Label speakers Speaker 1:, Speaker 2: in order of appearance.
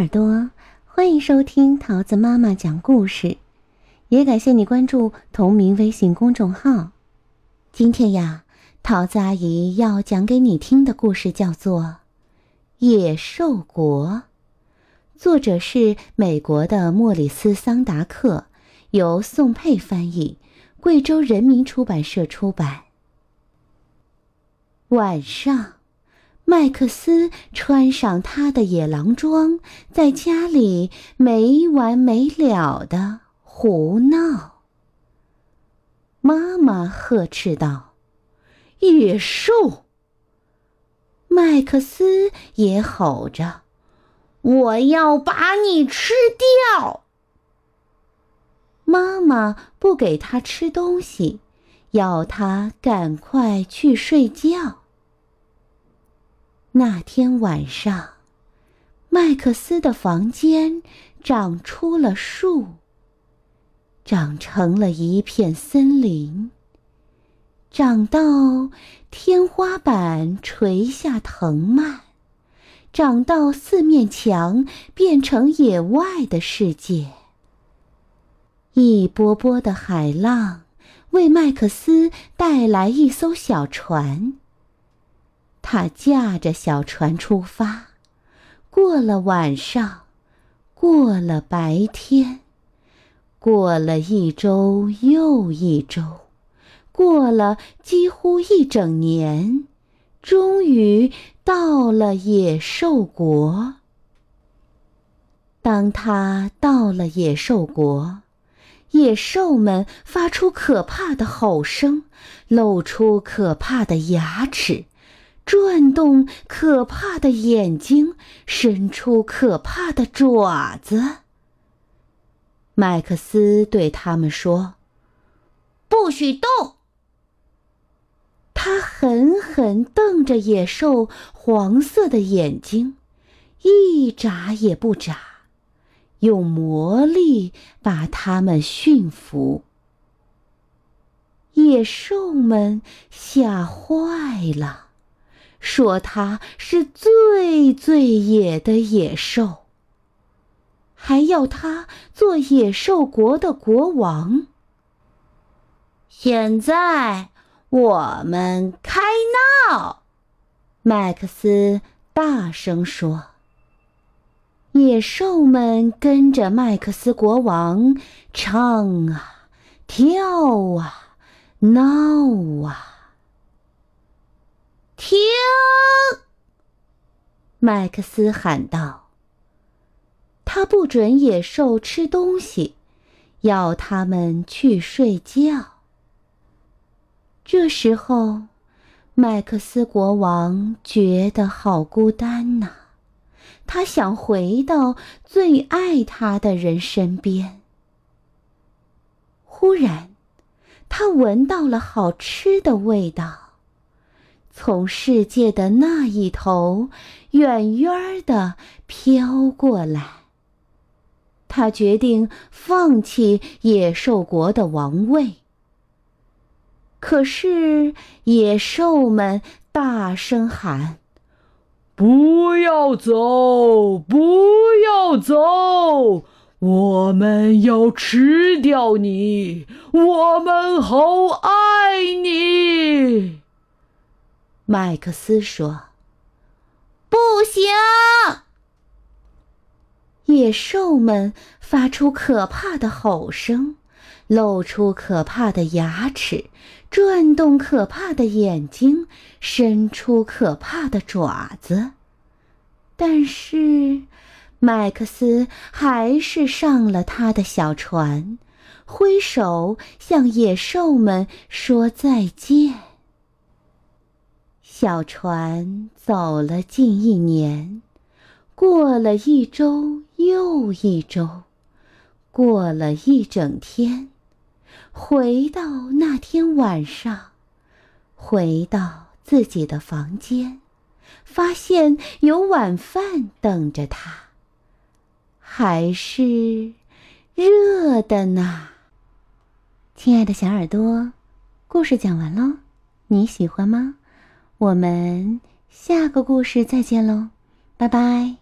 Speaker 1: 耳朵，欢迎收听桃子妈妈讲故事，也感谢你关注同名微信公众号。今天呀，桃子阿姨要讲给你听的故事叫做《野兽国》，作者是美国的莫里斯·桑达克，由宋佩翻译，贵州人民出版社出版。晚上。麦克斯穿上他的野狼装，在家里没完没了的胡闹。妈妈呵斥道：“野兽！”麦克斯也吼着：“我要把你吃掉！”妈妈不给他吃东西，要他赶快去睡觉。那天晚上，麦克斯的房间长出了树，长成了一片森林，长到天花板垂下藤蔓，长到四面墙变成野外的世界。一波波的海浪为麦克斯带来一艘小船。他驾着小船出发，过了晚上，过了白天，过了一周又一周，过了几乎一整年，终于到了野兽国。当他到了野兽国，野兽们发出可怕的吼声，露出可怕的牙齿。转动可怕的眼睛，伸出可怕的爪子。麦克斯对他们说：“不许动！”他狠狠瞪着野兽黄色的眼睛，一眨也不眨，用魔力把他们驯服。野兽们吓坏了。说他是最最野的野兽，还要他做野兽国的国王。现在我们开闹！麦克斯大声说。野兽们跟着麦克斯国王唱啊，跳啊，闹啊。停！麦克斯喊道。他不准野兽吃东西，要他们去睡觉。这时候，麦克斯国王觉得好孤单呐，他想回到最爱他的人身边。忽然，他闻到了好吃的味道。从世界的那一头，远远的飘过来。他决定放弃野兽国的王位。可是野兽们大声喊：“不要走，不要走！我们要吃掉你，我们好爱你！”麦克斯说：“不行！”野兽们发出可怕的吼声，露出可怕的牙齿，转动可怕的眼睛，伸出可怕的爪子。但是，麦克斯还是上了他的小船，挥手向野兽们说再见。小船走了近一年，过了一周又一周，过了一整天，回到那天晚上，回到自己的房间，发现有晚饭等着他，还是热的呢。亲爱的小耳朵，故事讲完喽，你喜欢吗？我们下个故事再见喽，拜拜。